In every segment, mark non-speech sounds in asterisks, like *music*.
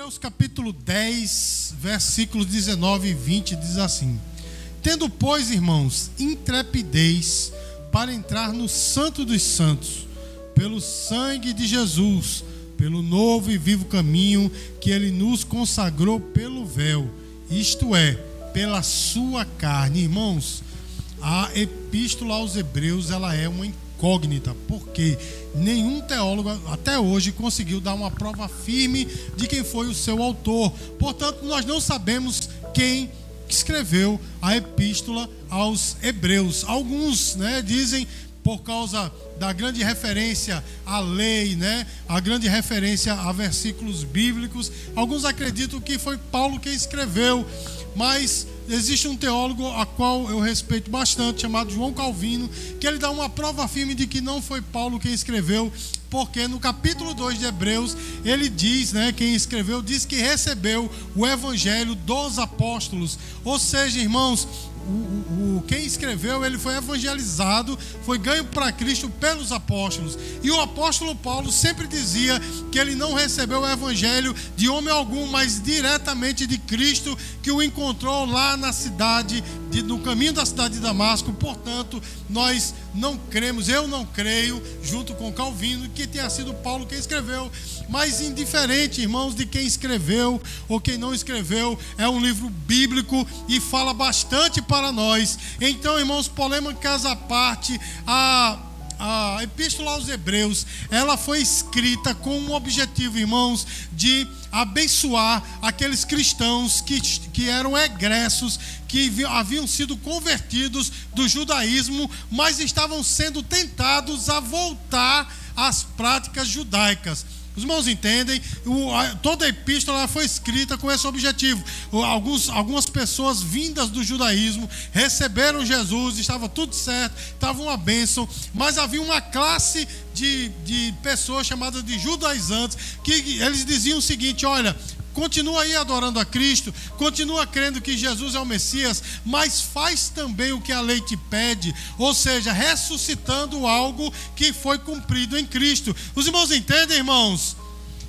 Hebreus capítulo 10, versículos 19 e 20 diz assim: Tendo, pois, irmãos, intrepidez para entrar no Santo dos Santos, pelo sangue de Jesus, pelo novo e vivo caminho que ele nos consagrou pelo véu, isto é, pela sua carne. Irmãos, a epístola aos Hebreus, ela é uma incógnita, porque nenhum teólogo até hoje conseguiu dar uma prova firme de quem foi o seu autor. Portanto, nós não sabemos quem escreveu a epístola aos Hebreus. Alguns, né, dizem por causa da grande referência à lei, né? A grande referência a versículos bíblicos. Alguns acreditam que foi Paulo quem escreveu, mas existe um teólogo a qual eu respeito bastante, chamado João Calvino, que ele dá uma prova firme de que não foi Paulo quem escreveu, porque no capítulo 2 de Hebreus, ele diz, né, quem escreveu, diz que recebeu o evangelho dos apóstolos. Ou seja, irmãos, o, o, quem escreveu, ele foi evangelizado, foi ganho para Cristo pelos apóstolos. E o apóstolo Paulo sempre dizia que ele não recebeu o evangelho de homem algum, mas diretamente de Cristo, que o encontrou lá na cidade, de, no caminho da cidade de Damasco. Portanto, nós não cremos, eu não creio, junto com Calvino, que tenha sido Paulo quem escreveu. Mas indiferente, irmãos, de quem escreveu ou quem não escreveu, é um livro bíblico e fala bastante para nós. Então, irmãos, polêmicas à parte, a a Epístola aos Hebreus, ela foi escrita com um objetivo, irmãos, de abençoar aqueles cristãos que, que eram egressos, que haviam sido convertidos do judaísmo, mas estavam sendo tentados a voltar às práticas judaicas. Os irmãos entendem, o, a, toda a epístola foi escrita com esse objetivo. Alguns, algumas pessoas vindas do judaísmo receberam Jesus, estava tudo certo, estava uma bênção, mas havia uma classe de, de pessoas chamadas de judaizantes que eles diziam o seguinte: olha, Continua aí adorando a Cristo, continua crendo que Jesus é o Messias, mas faz também o que a lei te pede, ou seja, ressuscitando algo que foi cumprido em Cristo. Os irmãos entendem, irmãos?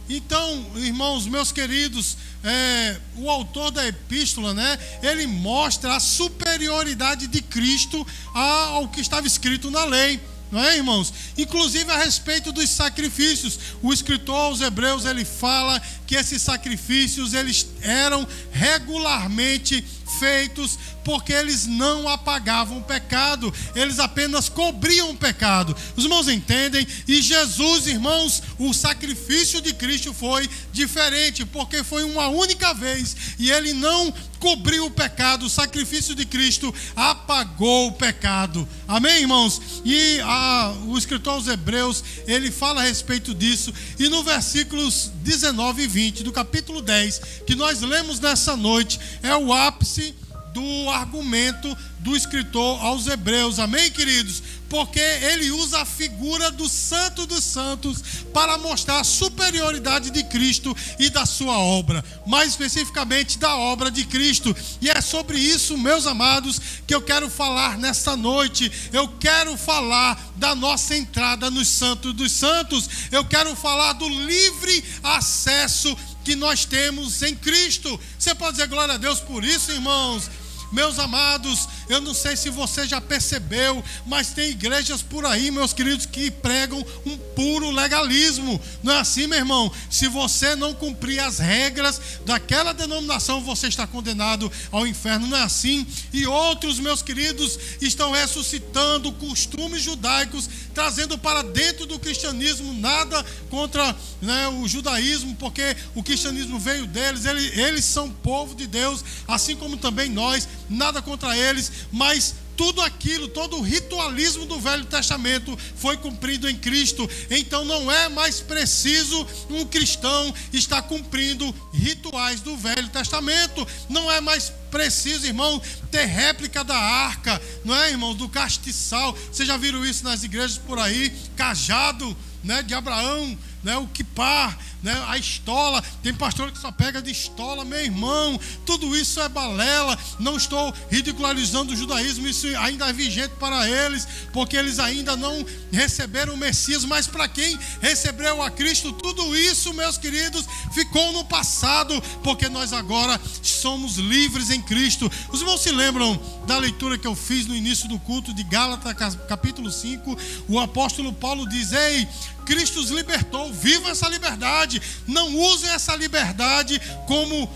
Então, irmãos, meus queridos, é, o autor da epístola, né, ele mostra a superioridade de Cristo ao que estava escrito na lei não é, irmãos? Inclusive a respeito dos sacrifícios. O escritor aos Hebreus ele fala que esses sacrifícios eles eram regularmente feitos porque eles não apagavam o pecado, eles apenas cobriam o pecado. Os irmãos entendem? E Jesus, irmãos, o sacrifício de Cristo foi diferente, porque foi uma única vez e ele não cobriu o pecado, o sacrifício de Cristo apagou o pecado. Amém, irmãos? E a, o escritor aos Hebreus, ele fala a respeito disso, e no versículos 19 e 20 do capítulo 10, que nós lemos nessa noite, é o ápice do argumento do escritor aos Hebreus. Amém, queridos? Porque ele usa a figura do Santo dos Santos para mostrar a superioridade de Cristo e da sua obra, mais especificamente da obra de Cristo. E é sobre isso, meus amados, que eu quero falar nesta noite. Eu quero falar da nossa entrada nos Santos dos Santos. Eu quero falar do livre acesso que nós temos em Cristo. Você pode dizer glória a Deus por isso, irmãos? Meus amados, eu não sei se você já percebeu, mas tem igrejas por aí, meus queridos, que pregam um puro legalismo. Não é assim, meu irmão? Se você não cumprir as regras daquela denominação, você está condenado ao inferno. Não é assim? E outros, meus queridos, estão ressuscitando costumes judaicos, trazendo para dentro do cristianismo nada contra né, o judaísmo, porque o cristianismo veio deles, eles, eles são povo de Deus, assim como também nós nada contra eles, mas tudo aquilo, todo o ritualismo do Velho Testamento foi cumprido em Cristo. Então não é mais preciso um cristão estar cumprindo rituais do Velho Testamento. Não é mais preciso, irmão, ter réplica da arca, não é, irmão, do castiçal. Vocês já viram isso nas igrejas por aí? Cajado, né, de Abraão, né, o kipar, né, a estola. Tem pastor que só pega de estola, meu irmão. Tudo isso é balela. Não estou ridicularizando o judaísmo, isso ainda é vigente para eles, porque eles ainda não receberam o Messias. Mas para quem recebeu a Cristo, tudo isso, meus queridos, ficou no passado, porque nós agora somos livres em Cristo. Os irmãos se lembram da leitura que eu fiz no início do culto de Gálatas, capítulo 5? O apóstolo Paulo diz: Ei, Cristo os libertou, vivam essa liberdade. Não usem essa liberdade como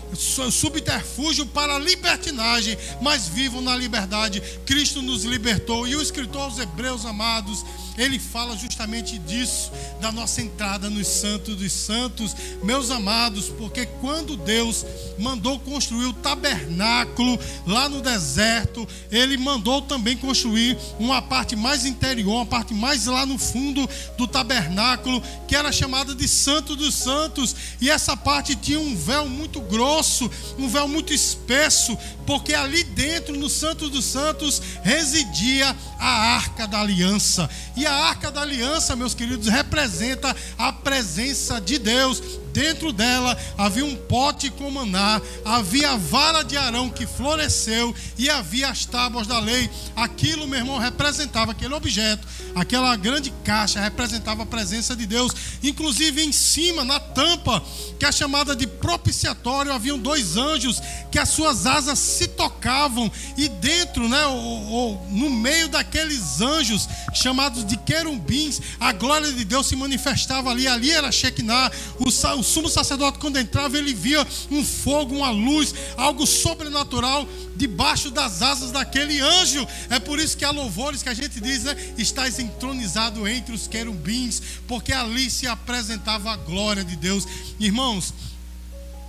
subterfúgio para libertinagem, mas vivam na liberdade. Cristo nos libertou. E o escritor aos Hebreus amados, ele fala justamente disso, da nossa entrada nos santos dos santos, meus amados, porque quando Deus mandou construir o tabernáculo lá no deserto, ele mandou também construir uma parte mais interior, uma parte mais lá no fundo do tabernáculo, que era chamada de Santo dos Santos, e essa parte tinha um véu muito grosso, um véu muito espesso, porque ali dentro, no Santo dos Santos, residia a arca da aliança. E a arca da aliança, meus queridos, representa a presença de Deus dentro dela havia um pote com maná, havia a vara de Arão que floresceu e havia as tábuas da lei. Aquilo, meu irmão, representava aquele objeto, aquela grande caixa representava a presença de Deus. Inclusive em cima, na tampa, que é chamada de propiciatório, haviam dois anjos que as suas asas se tocavam e dentro, né, ou, no meio daqueles anjos chamados de querubins, a glória de Deus se manifestava ali. Ali era Shekinah, o, o sumo sacerdote, quando entrava, ele via um fogo, uma luz, algo sobrenatural debaixo das asas daquele anjo. É por isso que há louvores que a gente diz, né? Estás entronizado entre os querubins, porque ali se apresentava a glória de Deus. Irmãos,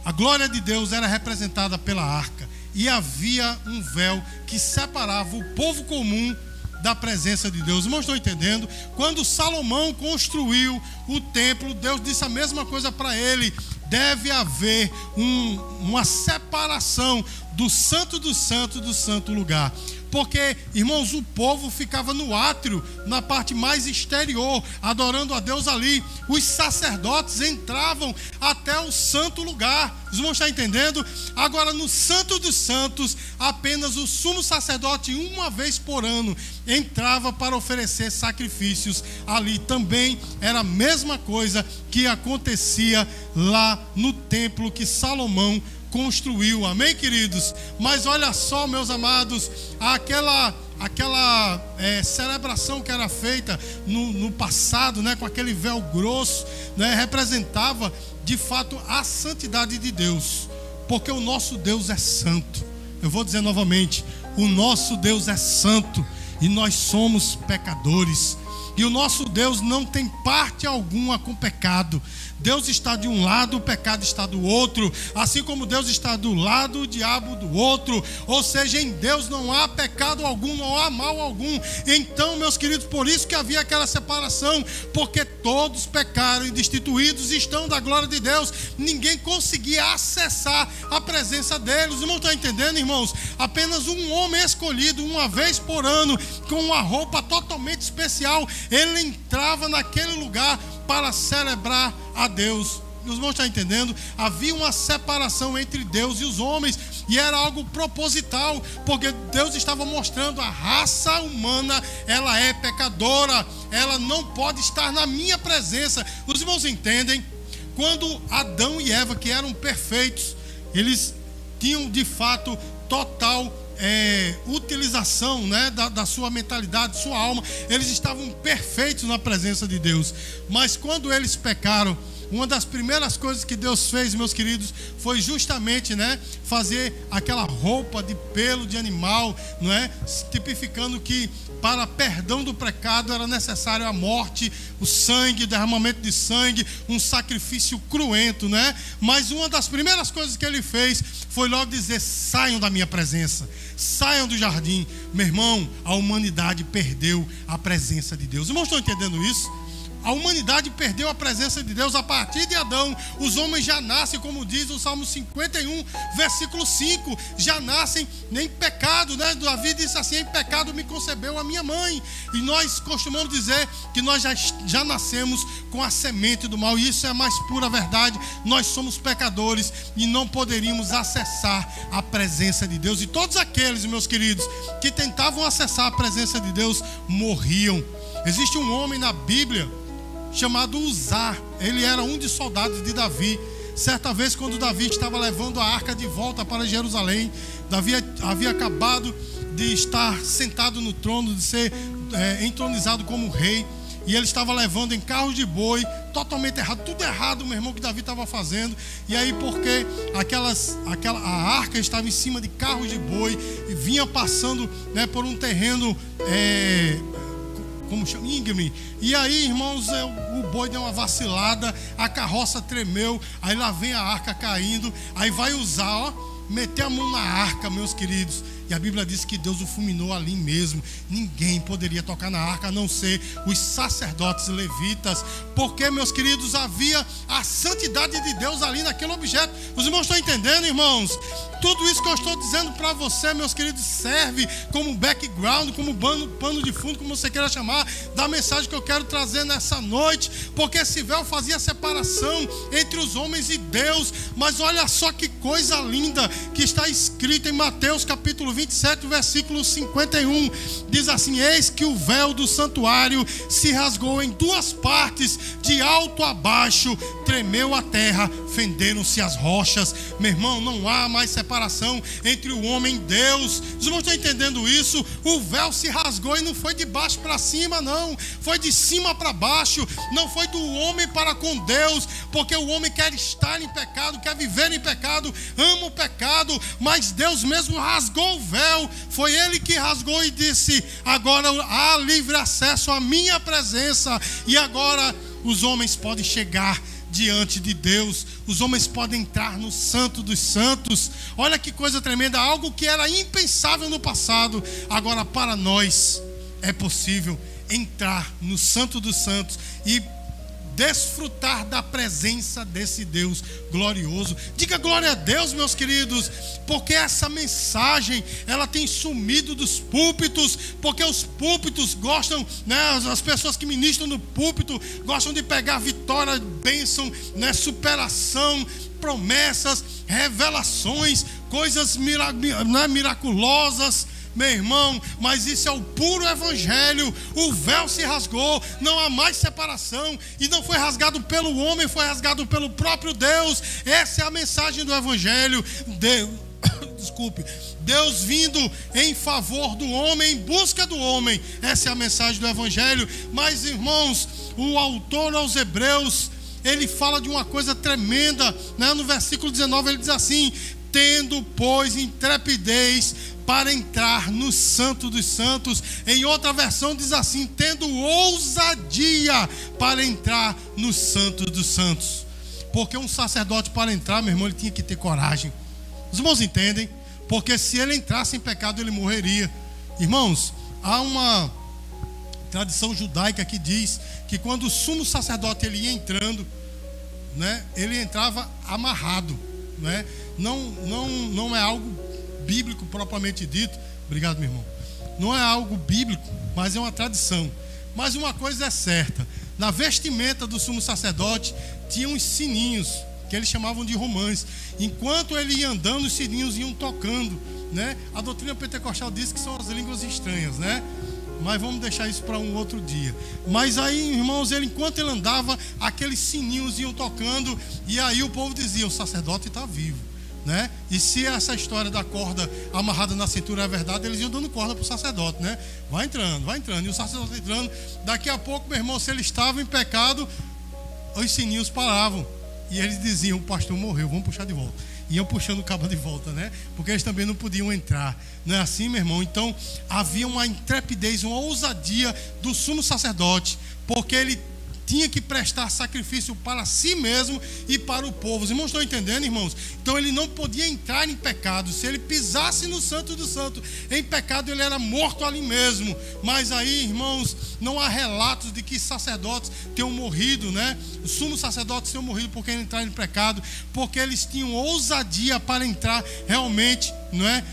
a glória de Deus era representada pela arca e havia um véu que separava o povo comum da presença de Deus. Irmãos, estão entendendo? Quando Salomão construiu o templo, Deus disse a mesma coisa para ele: deve haver um, uma separação do santo do santo do santo lugar. Porque, irmãos, o povo ficava no átrio, na parte mais exterior, adorando a Deus ali. Os sacerdotes entravam até o santo lugar. Os irmãos estão entendendo? Agora, no Santo dos Santos, apenas o sumo sacerdote, uma vez por ano, entrava para oferecer sacrifícios ali. Também era a mesma coisa que acontecia lá no templo que Salomão construiu. Amém, queridos? Mas olha só, meus amados, aquela aquela é, celebração que era feita no, no, passado, né, com aquele véu grosso, né, representava de fato a santidade de Deus, porque o nosso Deus é santo. Eu vou dizer novamente: o nosso Deus é santo e nós somos pecadores. E o nosso Deus não tem parte alguma com pecado. Deus está de um lado, o pecado está do outro, assim como Deus está do lado, o diabo do outro. Ou seja, em Deus não há pecado algum, não há mal algum. Então, meus queridos, por isso que havia aquela separação, porque todos pecaram e destituídos estão da glória de Deus. Ninguém conseguia acessar a presença deles. Irmãos estão entendendo, irmãos? Apenas um homem escolhido uma vez por ano, com uma roupa totalmente especial, ele entrava naquele lugar para celebrar a Deus. Os irmãos estão entendendo? Havia uma separação entre Deus e os homens, e era algo proposital, porque Deus estava mostrando a raça humana, ela é pecadora, ela não pode estar na minha presença. Os irmãos entendem? Quando Adão e Eva, que eram perfeitos, eles tinham de fato total é, utilização né, da, da sua mentalidade, sua alma, eles estavam perfeitos na presença de Deus. Mas quando eles pecaram, uma das primeiras coisas que Deus fez, meus queridos, foi justamente, né, fazer aquela roupa de pelo de animal, não é? Tipificando que para perdão do pecado era necessário a morte, o sangue, o derramamento de sangue, um sacrifício cruento, né? Mas uma das primeiras coisas que ele fez foi logo dizer: saiam da minha presença, saiam do jardim. Meu irmão, a humanidade perdeu a presença de Deus. Os irmãos estão entendendo isso? A humanidade perdeu a presença de Deus a partir de Adão. Os homens já nascem, como diz o Salmo 51, versículo 5, já nascem em pecado, né? Davi disse assim: em pecado me concebeu a minha mãe. E nós costumamos dizer que nós já, já nascemos com a semente do mal, e isso é a mais pura verdade. Nós somos pecadores e não poderíamos acessar a presença de Deus. E todos aqueles, meus queridos, que tentavam acessar a presença de Deus morriam. Existe um homem na Bíblia chamado Uzá. Ele era um dos soldados de Davi. Certa vez, quando Davi estava levando a arca de volta para Jerusalém, Davi havia acabado de estar sentado no trono, de ser é, entronizado como rei. E ele estava levando em carros de boi, totalmente errado, tudo errado, meu irmão, que Davi estava fazendo. E aí, porque aquelas, aquela, a arca estava em cima de carros de boi e vinha passando né, por um terreno é, como chama, íngreme. E aí, irmãos, o boi deu uma vacilada, a carroça tremeu, aí lá vem a arca caindo, aí vai usar, ó, meter a mão na arca, meus queridos. E a Bíblia diz que Deus o fulminou ali mesmo. Ninguém poderia tocar na arca a não ser os sacerdotes levitas, porque, meus queridos, havia a santidade de Deus ali naquele objeto. Os irmãos estão entendendo, irmãos? Tudo isso que eu estou dizendo para você, meus queridos, serve como background, como pano, de fundo, como você queira chamar, da mensagem que eu quero trazer nessa noite, porque esse véu fazia separação entre os homens e Deus. Mas olha só que coisa linda que está escrito em Mateus capítulo 27, versículo 51, diz assim: Eis que o véu do santuário se rasgou em duas partes, de alto a baixo, tremeu a terra, fenderam-se as rochas. Meu irmão, não há mais separação entre o homem e Deus. Os irmãos estão entendendo isso? O véu se rasgou e não foi de baixo para cima, não, foi de cima para baixo, não foi do homem para com Deus, porque o homem quer estar em pecado, quer viver em pecado, ama o pecado, mas Deus mesmo rasgou o véu, foi ele que rasgou e disse: agora há livre acesso à minha presença, e agora os homens podem chegar diante de Deus, os homens podem entrar no Santo dos Santos. Olha que coisa tremenda, algo que era impensável no passado, agora para nós é possível entrar no Santo dos Santos e desfrutar da presença desse Deus glorioso. Diga glória a Deus, meus queridos, porque essa mensagem ela tem sumido dos púlpitos, porque os púlpitos gostam, né, as pessoas que ministram no púlpito gostam de pegar vitória, bênção, né, superação, promessas, revelações, coisas né, miraculosas meu irmão, mas isso é o puro evangelho. O véu se rasgou, não há mais separação, e não foi rasgado pelo homem, foi rasgado pelo próprio Deus. Essa é a mensagem do evangelho. Deus, *coughs* desculpe, Deus vindo em favor do homem, em busca do homem. Essa é a mensagem do evangelho. Mas, irmãos, o autor aos Hebreus, ele fala de uma coisa tremenda, né? no versículo 19 ele diz assim: tendo, pois, intrepidez para entrar no Santo dos Santos. Em outra versão diz assim: tendo ousadia para entrar no Santo dos Santos. Porque um sacerdote para entrar, meu irmão, ele tinha que ter coragem. Os irmãos entendem? Porque se ele entrasse em pecado, ele morreria. Irmãos, há uma tradição judaica que diz que quando o sumo sacerdote ele ia entrando, né, ele entrava amarrado, né? Não, não, não é algo bíblico propriamente dito. Obrigado, meu irmão. Não é algo bíblico, mas é uma tradição. Mas uma coisa é certa: na vestimenta do sumo sacerdote tinha uns sininhos que eles chamavam de romãs. Enquanto ele ia andando, os sininhos iam tocando, né? A doutrina pentecostal diz que são as línguas estranhas, né? Mas vamos deixar isso para um outro dia. Mas aí, irmãos, ele enquanto ele andava, aqueles sininhos iam tocando e aí o povo dizia: "O sacerdote está vivo". Né? E se essa história da corda amarrada na cintura é verdade, eles iam dando corda para o sacerdote, né? Vai entrando, vai entrando. E o sacerdote entrando, daqui a pouco, meu irmão, se ele estava em pecado, os sininhos paravam. E eles diziam: o pastor morreu, vamos puxar de volta. Iam puxando o cabo de volta, né? Porque eles também não podiam entrar. Não é assim, meu irmão? Então havia uma intrepidez, uma ousadia do sumo sacerdote, porque ele tinha que prestar sacrifício para si mesmo e para o povo. Os irmãos estão entendendo, irmãos? Então ele não podia entrar em pecado. Se ele pisasse no Santo do Santo em pecado, ele era morto ali mesmo. Mas aí, irmãos, não há relatos de que sacerdotes tenham morrido, né? Os sumos sacerdotes tenham morrido porque entraram em pecado, porque eles tinham ousadia para entrar realmente, não é?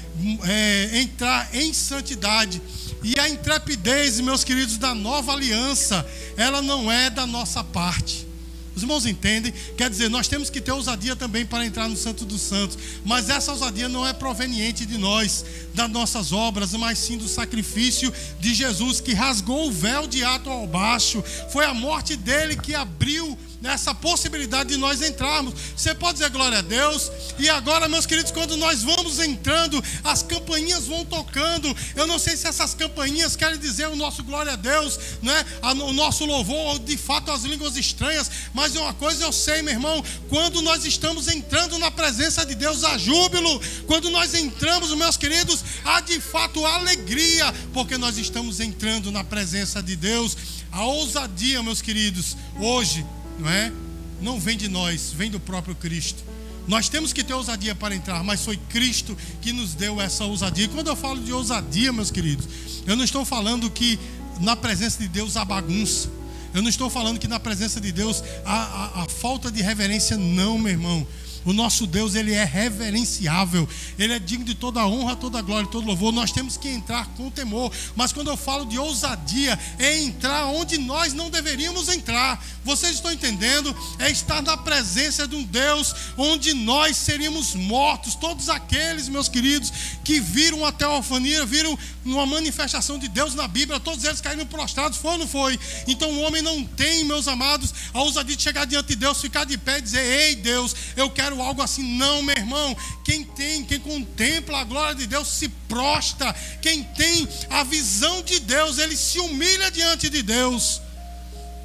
é entrar em santidade. E a intrepidez, meus queridos, da nova aliança, ela não é da nossa parte. Os irmãos entendem? Quer dizer, nós temos que ter ousadia também para entrar no Santo dos Santos. Mas essa ousadia não é proveniente de nós, das nossas obras, mas sim do sacrifício de Jesus que rasgou o véu de ato ao baixo. Foi a morte dele que abriu nessa possibilidade de nós entrarmos. Você pode dizer glória a Deus. E agora, meus queridos, quando nós vamos entrando, as campainhas vão tocando. Eu não sei se essas campainhas querem dizer o nosso glória a Deus, né? o nosso louvor, ou de fato as línguas estranhas. Mas uma coisa eu sei, meu irmão, quando nós estamos entrando na presença de Deus, há júbilo. Quando nós entramos, meus queridos, há de fato alegria, porque nós estamos entrando na presença de Deus. A ousadia, meus queridos, hoje não é? Não vem de nós, vem do próprio Cristo. Nós temos que ter ousadia para entrar, mas foi Cristo que nos deu essa ousadia. Quando eu falo de ousadia, meus queridos, eu não estou falando que na presença de Deus há bagunça. Eu não estou falando que na presença de Deus há, há, há falta de reverência, não, meu irmão. O nosso Deus, ele é reverenciável. Ele é digno de toda honra, toda glória, todo louvor. Nós temos que entrar com temor. Mas quando eu falo de ousadia, é entrar onde nós não deveríamos entrar. Vocês estão entendendo? É estar na presença de um Deus onde nós seríamos mortos. Todos aqueles, meus queridos, que viram a teofania, viram uma manifestação de Deus na Bíblia, todos eles caíram prostrados, foi ou não foi? Então o homem não tem, meus amados, a ousadia de chegar diante de Deus, ficar de pé e dizer: Ei Deus, eu quero algo assim. Não, meu irmão. Quem tem, quem contempla a glória de Deus se prostra. Quem tem a visão de Deus, ele se humilha diante de Deus.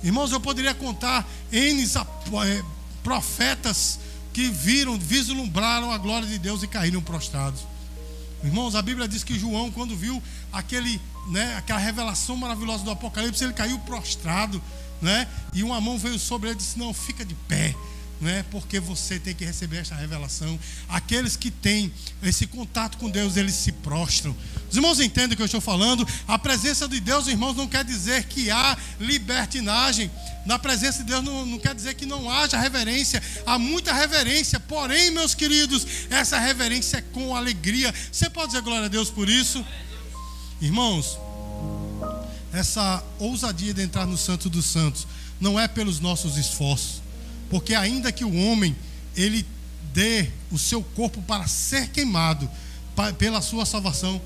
Irmãos, eu poderia contar N eh, profetas que viram, vislumbraram a glória de Deus e caíram prostrados. Irmãos, a Bíblia diz que João, quando viu aquele, né, aquela revelação maravilhosa do Apocalipse, ele caiu prostrado, né? E uma mão veio sobre ele e disse: Não, fica de pé não é porque você tem que receber esta revelação. Aqueles que têm esse contato com Deus, eles se prostram. Os irmãos entendem o que eu estou falando? A presença de Deus, irmãos, não quer dizer que há libertinagem. Na presença de Deus não, não quer dizer que não haja reverência. Há muita reverência, porém, meus queridos, essa reverência é com alegria. Você pode dizer glória a Deus por isso? Irmãos, essa ousadia de entrar no Santo dos Santos não é pelos nossos esforços porque ainda que o homem ele dê o seu corpo para ser queimado pela sua salvação,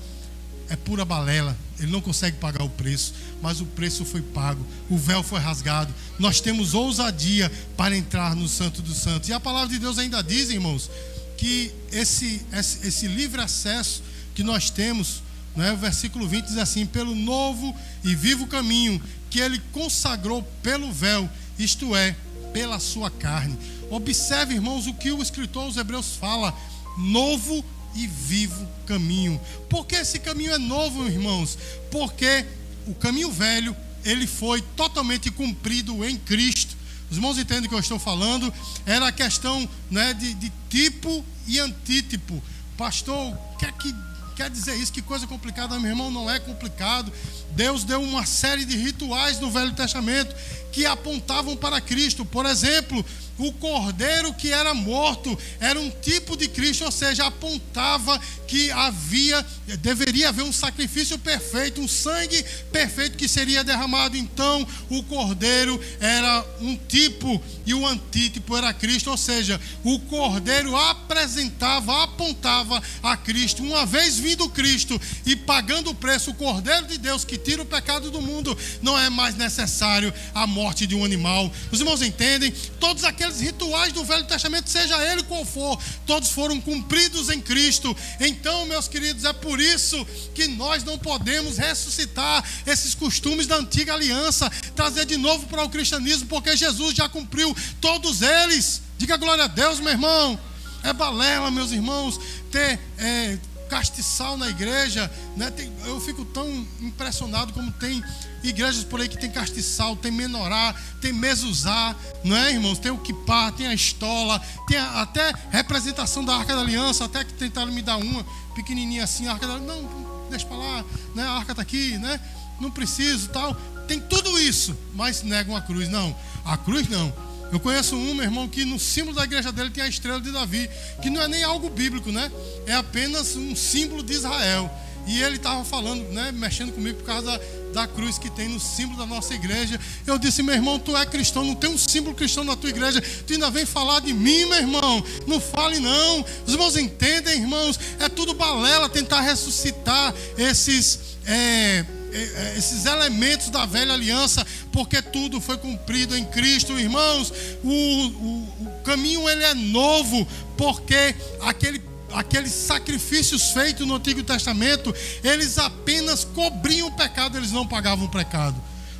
é pura balela. Ele não consegue pagar o preço, mas o preço foi pago, o véu foi rasgado. Nós temos ousadia para entrar no Santo dos Santos. E a palavra de Deus ainda diz, irmãos, que esse, esse, esse livre acesso que nós temos, né, o versículo 20 diz assim: pelo novo e vivo caminho que ele consagrou pelo véu, isto é, pela sua carne. Observe, irmãos, o que o escritor aos Hebreus fala: novo e vivo caminho. Por que esse caminho é novo, irmãos? Porque o caminho velho, ele foi totalmente cumprido em Cristo. Os irmãos entendem o que eu estou falando? Era a questão né, de, de tipo e antítipo. Pastor, quer que quer dizer isso? Que coisa complicada, meu irmão, não é complicado. Deus deu uma série de rituais no Velho Testamento que apontavam para Cristo. Por exemplo, o cordeiro que era morto era um tipo de Cristo, ou seja, apontava que havia, deveria haver um sacrifício perfeito, um sangue perfeito que seria derramado. Então, o cordeiro era um tipo e o antítipo era Cristo, ou seja, o cordeiro apresentava, apontava a Cristo. Uma vez vindo Cristo e pagando o preço, o cordeiro de Deus que tira o pecado do mundo, não é mais necessário a morte de um animal. Os irmãos entendem? Todos aqueles aqueles rituais do Velho Testamento, seja ele qual for, todos foram cumpridos em Cristo. Então, meus queridos, é por isso que nós não podemos ressuscitar esses costumes da antiga aliança, trazer de novo para o cristianismo, porque Jesus já cumpriu todos eles. Diga glória a Deus, meu irmão. É balela, meus irmãos, ter. É, castiçal na igreja, né? Tem, eu fico tão impressionado como tem igrejas por aí que tem castiçal, tem menorá, tem mesuzá, não é, irmãos? Tem o kipá, tem a estola, tem a, até representação da Arca da Aliança, até que tentaram me dar uma pequenininha assim, a Arca da Aliança, não, deixa para lá, né? A arca está aqui, né? Não preciso, tal. Tem tudo isso, mas negam a cruz. Não, a cruz não. Eu conheço um, meu irmão, que no símbolo da igreja dele tem a estrela de Davi, que não é nem algo bíblico, né? É apenas um símbolo de Israel. E ele estava falando, né, mexendo comigo por causa da, da cruz que tem no símbolo da nossa igreja. Eu disse, meu irmão, tu é cristão, não tem um símbolo cristão na tua igreja. Tu ainda vem falar de mim, meu irmão. Não fale, não. Os irmãos entendem, irmãos. É tudo balela tentar ressuscitar esses. É, é, é, esses elementos da velha aliança, porque tudo foi cumprido em Cristo, irmãos. O, o, o caminho ele é novo, porque aquele aqueles sacrifícios feitos no Antigo Testamento, eles apenas cobriam o pecado, eles não pagavam o pecado.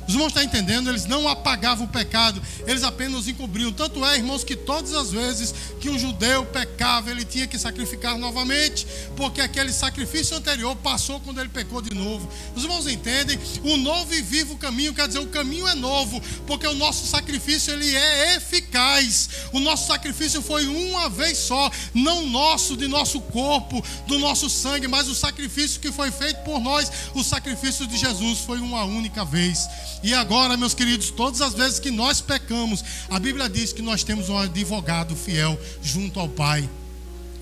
Os irmãos estão entendendo? Eles não apagavam o pecado, eles apenas encobriam. Tanto é, irmãos, que todas as vezes que um judeu pecava, ele tinha que sacrificar novamente, porque aquele sacrifício anterior passou quando ele pecou de novo. Os irmãos entendem? O novo e vivo caminho quer dizer o caminho é novo, porque o nosso sacrifício ele é eficaz. O nosso sacrifício foi uma vez só, não nosso, de nosso corpo, do nosso sangue, mas o sacrifício que foi feito por nós, o sacrifício de Jesus foi uma única vez. E agora, meus queridos, todas as vezes que nós pecamos, a Bíblia diz que nós temos um advogado fiel junto ao Pai.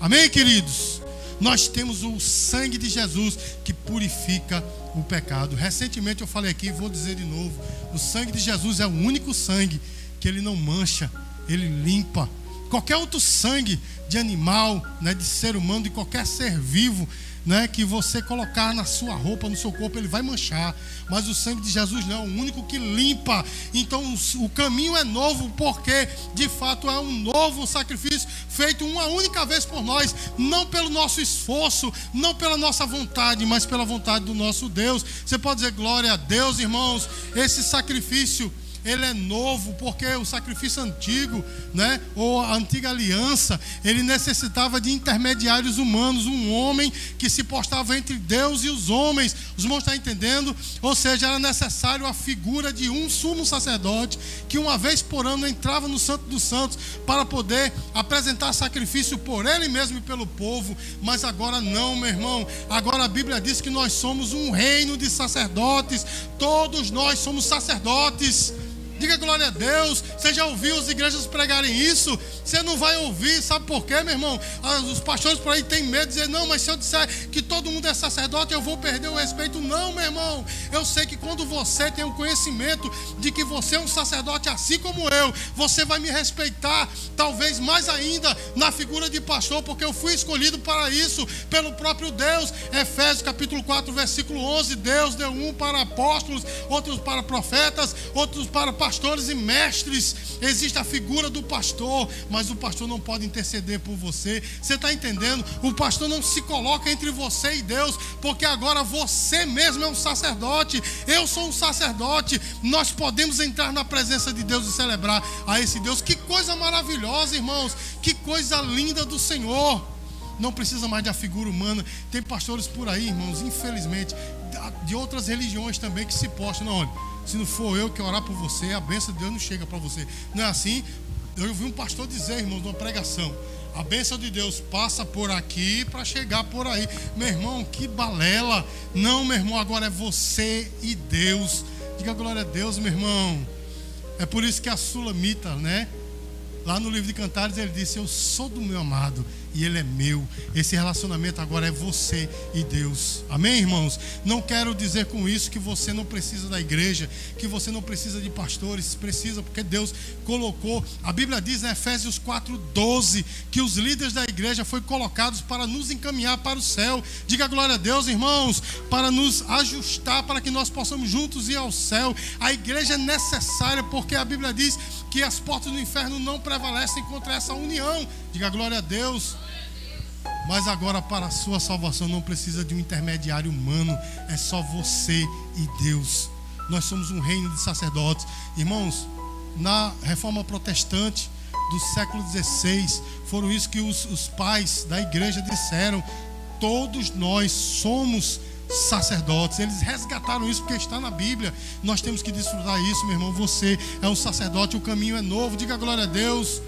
Amém, queridos? Nós temos o sangue de Jesus que purifica o pecado. Recentemente eu falei aqui, vou dizer de novo: o sangue de Jesus é o único sangue que ele não mancha, ele limpa. Qualquer outro sangue de animal, né, de ser humano, de qualquer ser vivo, né, que você colocar na sua roupa, no seu corpo, ele vai manchar. Mas o sangue de Jesus não é o único que limpa. Então o caminho é novo, porque de fato é um novo sacrifício feito uma única vez por nós, não pelo nosso esforço, não pela nossa vontade, mas pela vontade do nosso Deus. Você pode dizer glória a Deus, irmãos. Esse sacrifício ele é novo, porque o sacrifício antigo, né, ou a antiga aliança, ele necessitava de intermediários humanos, um homem que se postava entre Deus e os homens. Os irmãos estão entendendo? Ou seja, era necessário a figura de um sumo sacerdote que uma vez por ano entrava no Santo dos Santos para poder apresentar sacrifício por ele mesmo e pelo povo. Mas agora não, meu irmão. Agora a Bíblia diz que nós somos um reino de sacerdotes. Todos nós somos sacerdotes. Diga glória a Deus. Você já ouviu as igrejas pregarem isso? Você não vai ouvir, sabe por quê, meu irmão? Ah, os pastores por aí têm medo de dizer: não, mas se eu disser que todo mundo é sacerdote, eu vou perder o respeito. Não, meu irmão. Eu sei que quando você tem o conhecimento de que você é um sacerdote assim como eu, você vai me respeitar, talvez mais ainda na figura de pastor, porque eu fui escolhido para isso pelo próprio Deus. Efésios capítulo 4, versículo 11: Deus deu um para apóstolos, outros para profetas, outros para pastores e mestres. Existe a figura do pastor, mas o pastor não pode interceder por você. Você está entendendo? O pastor não se coloca entre você e Deus, porque agora você mesmo é um sacerdote. Eu sou um sacerdote. Nós podemos entrar na presença de Deus e celebrar a esse Deus. Que coisa maravilhosa, irmãos. Que coisa linda do Senhor não precisa mais da figura humana. Tem pastores por aí, irmãos, infelizmente, de outras religiões também que se postam. Não, olha, se não for eu que orar por você, a bênção de Deus não chega para você. Não é assim? Eu ouvi um pastor dizer, irmãos, numa pregação: a bênção de Deus passa por aqui para chegar por aí. Meu irmão, que balela. Não, meu irmão, agora é você e Deus. Diga glória a Deus, meu irmão. É por isso que a Sulamita, né? Lá no livro de Cantares ele disse: Eu sou do meu amado e ele é meu. Esse relacionamento agora é você e Deus. Amém, irmãos? Não quero dizer com isso que você não precisa da igreja, que você não precisa de pastores, precisa porque Deus colocou. A Bíblia diz em Efésios 4:12 que os líderes da igreja foram colocados para nos encaminhar para o céu. Diga glória a Deus, irmãos, para nos ajustar para que nós possamos juntos ir ao céu. A igreja é necessária porque a Bíblia diz que as portas do inferno não prevalecem contra essa união. Diga glória a Deus. Mas agora, para a sua salvação, não precisa de um intermediário humano, é só você e Deus. Nós somos um reino de sacerdotes. Irmãos, na reforma protestante do século XVI, foram isso que os, os pais da igreja disseram todos nós somos sacerdotes. Eles resgataram isso porque está na Bíblia. Nós temos que desfrutar isso, meu irmão. Você é um sacerdote, o caminho é novo. Diga glória a Deus.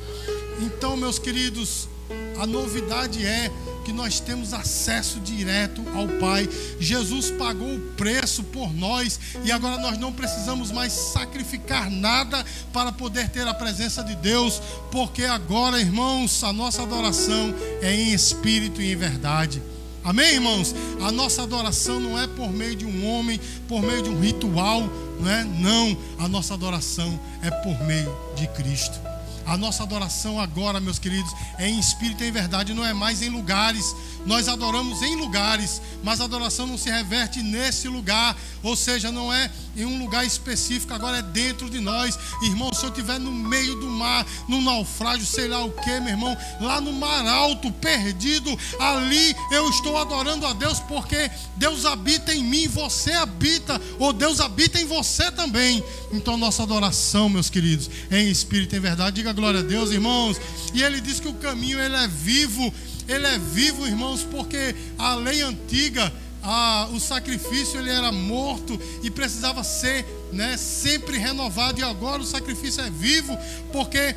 Então, meus queridos, a novidade é que nós temos acesso direto ao Pai. Jesus pagou o preço por nós e agora nós não precisamos mais sacrificar nada para poder ter a presença de Deus, porque agora, irmãos, a nossa adoração é em espírito e em verdade. Amém, irmãos? A nossa adoração não é por meio de um homem, por meio de um ritual, não é? Não, a nossa adoração é por meio de Cristo. A nossa adoração agora, meus queridos, é em espírito e em verdade, não é mais em lugares. Nós adoramos em lugares, mas a adoração não se reverte nesse lugar, ou seja, não é em um lugar específico, agora é dentro de nós. Irmão, se eu estiver no meio do mar, no naufrágio, sei lá o que, meu irmão, lá no mar alto, perdido, ali eu estou adorando a Deus, porque Deus habita em mim, você habita, ou Deus habita em você também. Então, nossa adoração, meus queridos, é em espírito em verdade. Diga glória a Deus, irmãos. E ele diz que o caminho ele é vivo, ele é vivo, irmãos, porque a lei antiga, a, o sacrifício ele era morto e precisava ser, né, sempre renovado. E agora o sacrifício é vivo, porque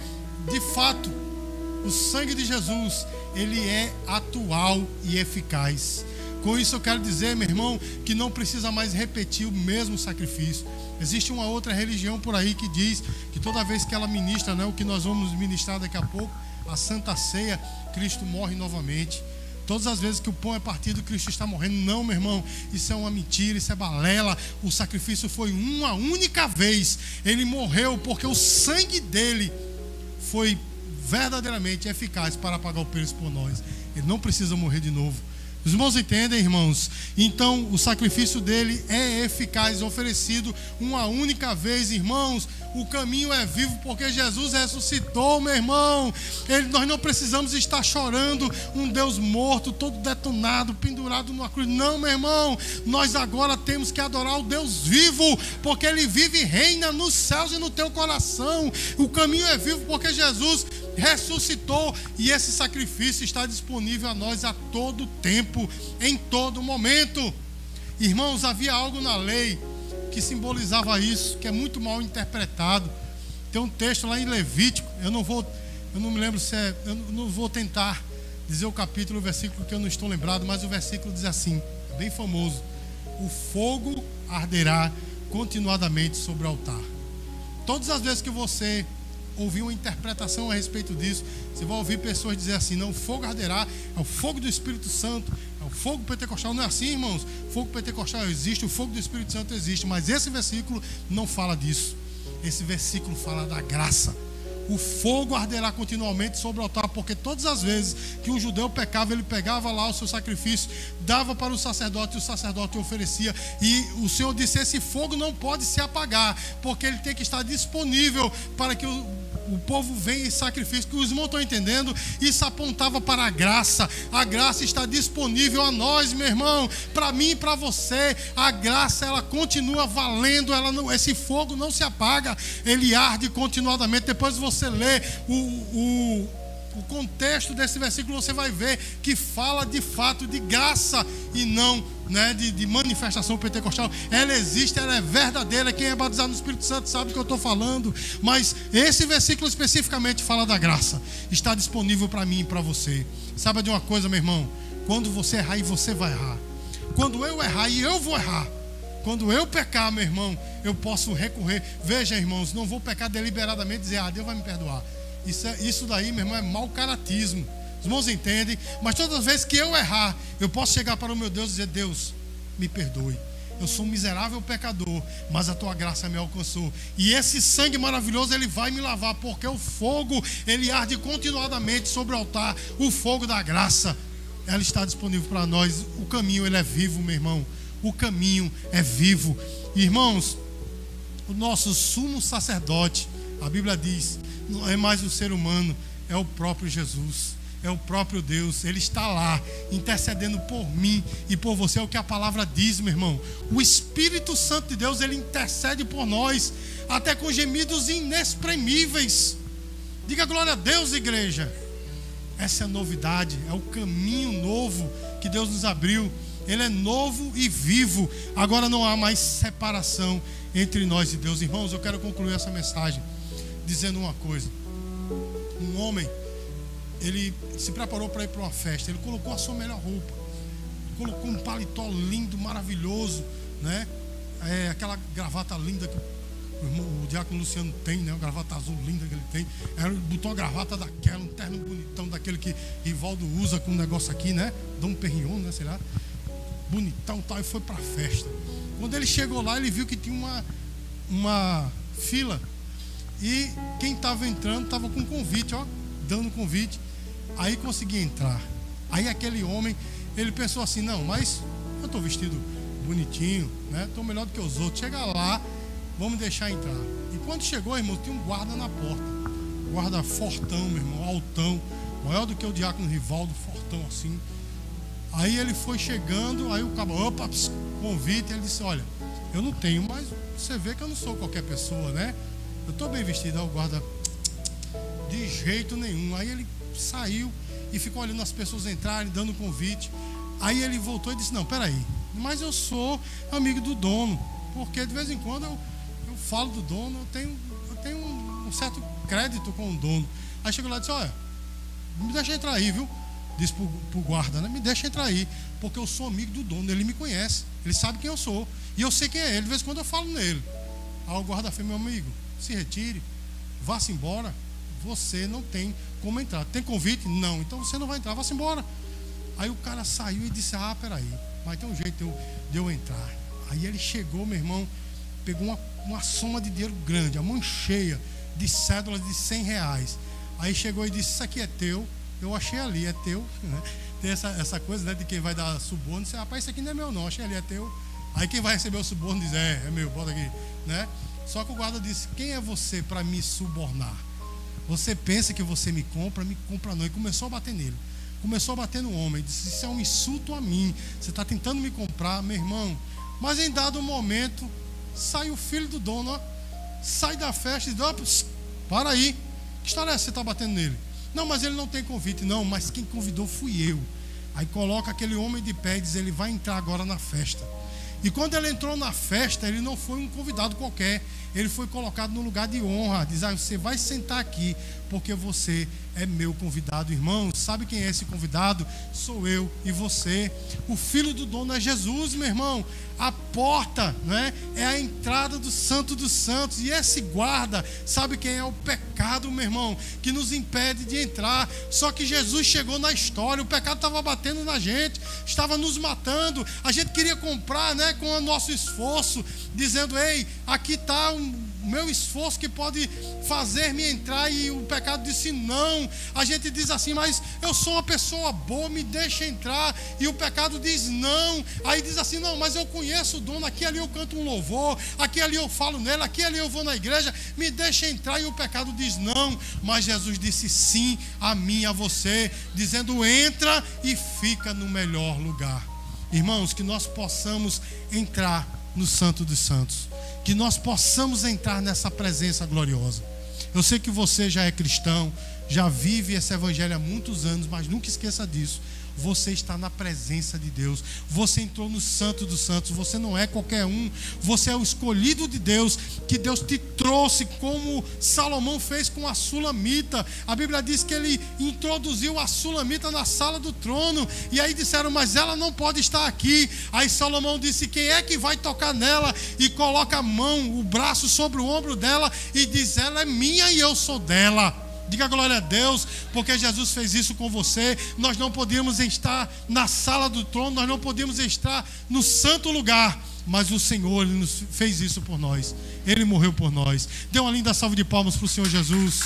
de fato o sangue de Jesus ele é atual e eficaz. Com isso eu quero dizer, meu irmão, que não precisa mais repetir o mesmo sacrifício. Existe uma outra religião por aí que diz que toda vez que ela ministra, né, o que nós vamos ministrar daqui a pouco, a Santa Ceia, Cristo morre novamente. Todas as vezes que o pão é partido, Cristo está morrendo. Não, meu irmão, isso é uma mentira, isso é balela. O sacrifício foi uma única vez. Ele morreu porque o sangue dele foi verdadeiramente eficaz para pagar o preço por nós. Ele não precisa morrer de novo. Os irmãos entendem, irmãos? Então, o sacrifício dele é eficaz, oferecido uma única vez, irmãos. O caminho é vivo porque Jesus ressuscitou, meu irmão. Ele, nós não precisamos estar chorando um Deus morto, todo detonado, pendurado numa cruz. Não, meu irmão. Nós agora temos que adorar o Deus vivo, porque ele vive e reina nos céus e no teu coração. O caminho é vivo porque Jesus ressuscitou e esse sacrifício está disponível a nós a todo tempo, em todo momento. Irmãos, havia algo na lei que simbolizava isso, que é muito mal interpretado. Tem um texto lá em Levítico, eu não vou, eu não me lembro se é, eu não vou tentar dizer o capítulo, o versículo que eu não estou lembrado, mas o versículo diz assim, bem famoso: O fogo arderá continuadamente sobre o altar. Todas as vezes que você ouvir uma interpretação a respeito disso, você vai ouvir pessoas dizer assim: não, fogo arderá, é o fogo do Espírito Santo, é o fogo pentecostal. Não é assim, irmãos? O fogo pentecostal existe, o fogo do Espírito Santo existe, mas esse versículo não fala disso. Esse versículo fala da graça o fogo arderá continuamente sobre o altar, porque todas as vezes que um judeu pecava, ele pegava lá o seu sacrifício, dava para o sacerdote, e o sacerdote oferecia, e o Senhor disse: esse fogo não pode se apagar, porque ele tem que estar disponível para que o o povo vem em sacrifício, que os irmãos estão entendendo, isso apontava para a graça. A graça está disponível a nós, meu irmão, para mim e para você. A graça ela continua valendo, ela não, esse fogo não se apaga, ele arde continuadamente. Depois você lê o, o o contexto desse versículo você vai ver que fala de fato de graça e não né, de, de, manifestação pentecostal. Ela existe, ela é verdadeira. Quem é batizado no Espírito Santo sabe o que eu estou falando. Mas esse versículo especificamente fala da graça. Está disponível para mim e para você. Sabe de uma coisa, meu irmão? Quando você errar e você vai errar. Quando eu errar e eu vou errar. Quando eu pecar, meu irmão, eu posso recorrer. Veja, irmãos, não vou pecar deliberadamente e dizer, ah, Deus vai me perdoar. Isso, é, isso daí, meu irmão, é mau caratismo. Os irmãos entendem, mas todas as vezes que eu errar, eu posso chegar para o meu Deus e dizer: Deus, me perdoe. Eu sou um miserável pecador, mas a tua graça me alcançou. E esse sangue maravilhoso ele vai me lavar, porque o fogo ele arde continuadamente sobre o altar, o fogo da graça. Ela está disponível para nós. O caminho ele é vivo, meu irmão. O caminho é vivo. Irmãos, o nosso sumo sacerdote, a Bíblia diz, não é mais um ser humano, é o próprio Jesus, é o próprio Deus. Ele está lá intercedendo por mim e por você. É o que a palavra diz, meu irmão. O Espírito Santo de Deus, ele intercede por nós, até com gemidos inexprimíveis. Diga glória a Deus, igreja. Essa é a novidade, é o caminho novo que Deus nos abriu. Ele é novo e vivo. Agora não há mais separação entre nós e Deus. Irmãos, eu quero concluir essa mensagem dizendo uma coisa. Um homem, ele se preparou para ir para uma festa. Ele colocou a sua melhor roupa. Colocou um paletó lindo, maravilhoso, né? É, aquela gravata linda que o, irmão, o diácono Luciano tem, né? Uma gravata azul linda que ele tem. Ele botou uma gravata daquela, um terno bonitão daquele que Rivaldo usa com um negócio aqui, né? Dom Perignon, né? Sei lá. Bonitão tal, e foi para a festa. Quando ele chegou lá, ele viu que tinha uma, uma fila. E quem estava entrando estava com convite, ó, dando convite. Aí consegui entrar. Aí aquele homem, ele pensou assim: não, mas eu estou vestido bonitinho, né? Estou melhor do que os outros. Chega lá, vamos deixar entrar. E quando chegou, irmão, tinha um guarda na porta. Guarda fortão, meu irmão, altão. Maior do que o diácono Rivaldo, fortão assim. Aí ele foi chegando, aí o cabo, opa, convite. Ele disse: Olha, eu não tenho, mas você vê que eu não sou qualquer pessoa, né? Eu estou bem vestido. O guarda, de jeito nenhum. Aí ele saiu e ficou olhando as pessoas entrarem, dando convite. Aí ele voltou e disse: Não, peraí, mas eu sou amigo do dono, porque de vez em quando eu falo do dono, eu tenho, eu tenho um, um certo crédito com o dono. Aí chegou lá e disse, olha, me deixa entrar aí, viu? Disse pro, pro guarda, né? Me deixa entrar aí, porque eu sou amigo do dono, ele me conhece, ele sabe quem eu sou. E eu sei quem é ele, de vez em quando eu falo nele. Aí o guarda fez, meu amigo, se retire, vá-se embora. Você não tem como entrar. Tem convite? Não. Então você não vai entrar, vá-se embora. Aí o cara saiu e disse, ah, peraí, mas tem um jeito de eu, de eu entrar. Aí ele chegou, meu irmão, pegou uma, uma soma de dinheiro grande, a mão cheia de cédulas de 100 reais. Aí chegou e disse: Isso aqui é teu. Eu achei ali, é teu. Né? Tem essa, essa coisa né, de quem vai dar suborno. Rapaz, isso aqui não é meu, não. Achei ali, é teu. Aí quem vai receber o suborno diz: É, é meu, bota aqui. Né? Só que o guarda disse: Quem é você para me subornar? Você pensa que você me compra, me compra não. E começou a bater nele. Começou a bater no homem. Disse: Isso é um insulto a mim. Você está tentando me comprar, meu irmão. Mas em dado momento, sai o filho do dono, ó, sai da festa e diz: para aí, que história é essa? Você está batendo nele? Não, mas ele não tem convite. Não, mas quem convidou fui eu. Aí coloca aquele homem de pé e diz: ele vai entrar agora na festa. E quando ele entrou na festa, ele não foi um convidado qualquer, ele foi colocado no lugar de honra. Diz: ah, você vai sentar aqui, porque você é meu convidado, irmão. Sabe quem é esse convidado? Sou eu e você. O filho do dono é Jesus, meu irmão. A porta, né, é a entrada do Santo dos Santos. E esse guarda, sabe quem é o pecado, meu irmão, que nos impede de entrar. Só que Jesus chegou na história. O pecado estava batendo na gente, estava nos matando. A gente queria comprar, né, com o nosso esforço, dizendo: "Ei, aqui está um meu esforço que pode fazer-me entrar e o pecado disse não. A gente diz assim, mas eu sou uma pessoa boa, me deixa entrar. E o pecado diz não. Aí diz assim, não, mas eu conheço o dono, aqui ali eu canto um louvor, aqui ali eu falo nele, aqui ali eu vou na igreja, me deixa entrar. E o pecado diz não. Mas Jesus disse sim a mim, a você, dizendo entra e fica no melhor lugar. Irmãos, que nós possamos entrar no Santo dos Santos que nós possamos entrar nessa presença gloriosa. Eu sei que você já é cristão, já vive esse evangelho há muitos anos, mas nunca esqueça disso você está na presença de Deus. Você entrou no Santo dos Santos. Você não é qualquer um. Você é o escolhido de Deus, que Deus te trouxe, como Salomão fez com a Sulamita. A Bíblia diz que ele introduziu a Sulamita na sala do trono. E aí disseram, mas ela não pode estar aqui. Aí Salomão disse: quem é que vai tocar nela? E coloca a mão, o braço sobre o ombro dela e diz: ela é minha e eu sou dela. Diga glória a Deus, porque Jesus fez isso com você. Nós não podíamos estar na sala do trono, nós não podíamos estar no santo lugar, mas o Senhor ele nos fez isso por nós. Ele morreu por nós. Dê uma linda salva de palmas para o Senhor Jesus.